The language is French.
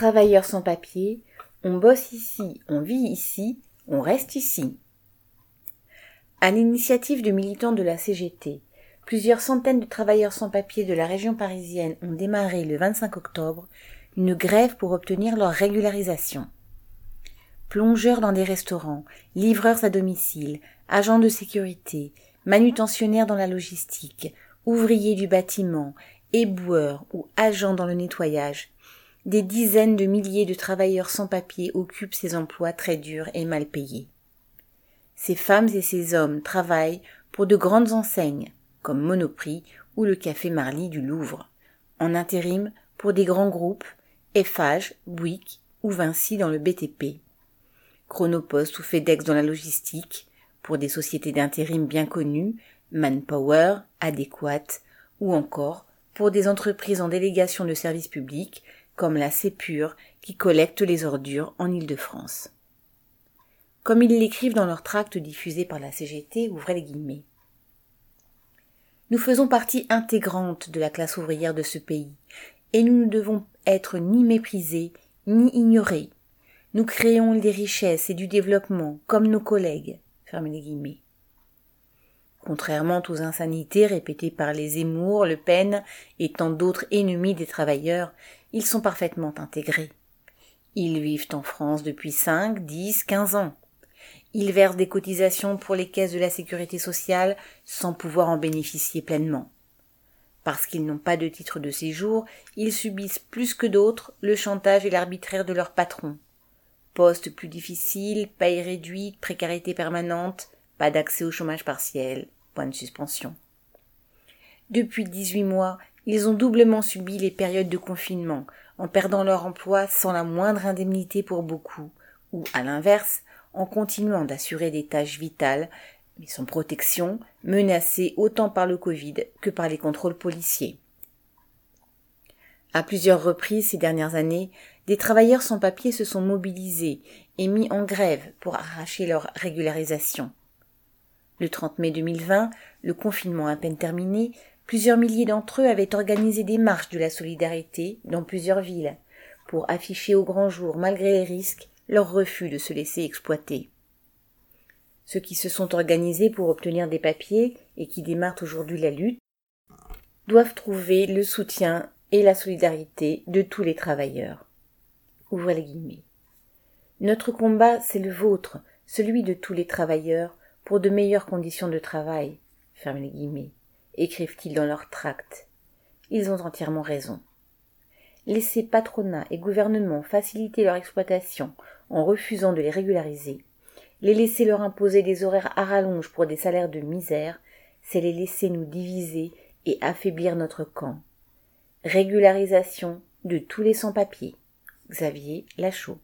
Travailleurs sans papier, on bosse ici, on vit ici, on reste ici. À l'initiative de militants de la CGT, plusieurs centaines de travailleurs sans papier de la région parisienne ont démarré le 25 octobre une grève pour obtenir leur régularisation. Plongeurs dans des restaurants, livreurs à domicile, agents de sécurité, manutentionnaires dans la logistique, ouvriers du bâtiment, éboueurs ou agents dans le nettoyage, des dizaines de milliers de travailleurs sans papier occupent ces emplois très durs et mal payés. Ces femmes et ces hommes travaillent pour de grandes enseignes, comme Monoprix ou le Café Marly du Louvre, en intérim pour des grands groupes, Eiffage, Bouygues ou Vinci dans le BTP, Chronopost ou FedEx dans la logistique, pour des sociétés d'intérim bien connues, Manpower, Adéquate, ou encore pour des entreprises en délégation de services publics comme la Sépure qui collecte les ordures en Île-de-France. Comme ils l'écrivent dans leur tract diffusé par la CGT, ouvrez les guillemets. Nous faisons partie intégrante de la classe ouvrière de ce pays, et nous ne devons être ni méprisés, ni ignorés. Nous créons des richesses et du développement, comme nos collègues. les guillemets. Contrairement aux insanités répétées par les Zemmour, Le Pen et tant d'autres ennemis des travailleurs, ils sont parfaitement intégrés. Ils vivent en France depuis cinq, dix, quinze ans. Ils versent des cotisations pour les caisses de la sécurité sociale sans pouvoir en bénéficier pleinement. Parce qu'ils n'ont pas de titre de séjour, ils subissent plus que d'autres le chantage et l'arbitraire de leurs patrons. Poste plus difficile, paye réduite, précarité permanente, pas d'accès au chômage partiel, point de suspension. Depuis dix-huit mois, ils ont doublement subi les périodes de confinement, en perdant leur emploi sans la moindre indemnité pour beaucoup, ou, à l'inverse, en continuant d'assurer des tâches vitales, mais sans protection, menacés autant par le Covid que par les contrôles policiers. À plusieurs reprises ces dernières années, des travailleurs sans papier se sont mobilisés et mis en grève pour arracher leur régularisation. Le 30 mai 2020, le confinement à peine terminé, plusieurs milliers d'entre eux avaient organisé des marches de la solidarité dans plusieurs villes pour afficher au grand jour, malgré les risques, leur refus de se laisser exploiter. Ceux qui se sont organisés pour obtenir des papiers et qui démarrent aujourd'hui la lutte doivent trouver le soutien et la solidarité de tous les travailleurs. Ouvrez les guillemets. Notre combat, c'est le vôtre, celui de tous les travailleurs, pour de meilleures conditions de travail, fermez les guillemets, écrivent-ils dans leur tract. Ils ont entièrement raison. Laisser patronat et gouvernement faciliter leur exploitation en refusant de les régulariser, les laisser leur imposer des horaires à rallonge pour des salaires de misère, c'est les laisser nous diviser et affaiblir notre camp. Régularisation de tous les sans-papiers. Xavier Lachaud.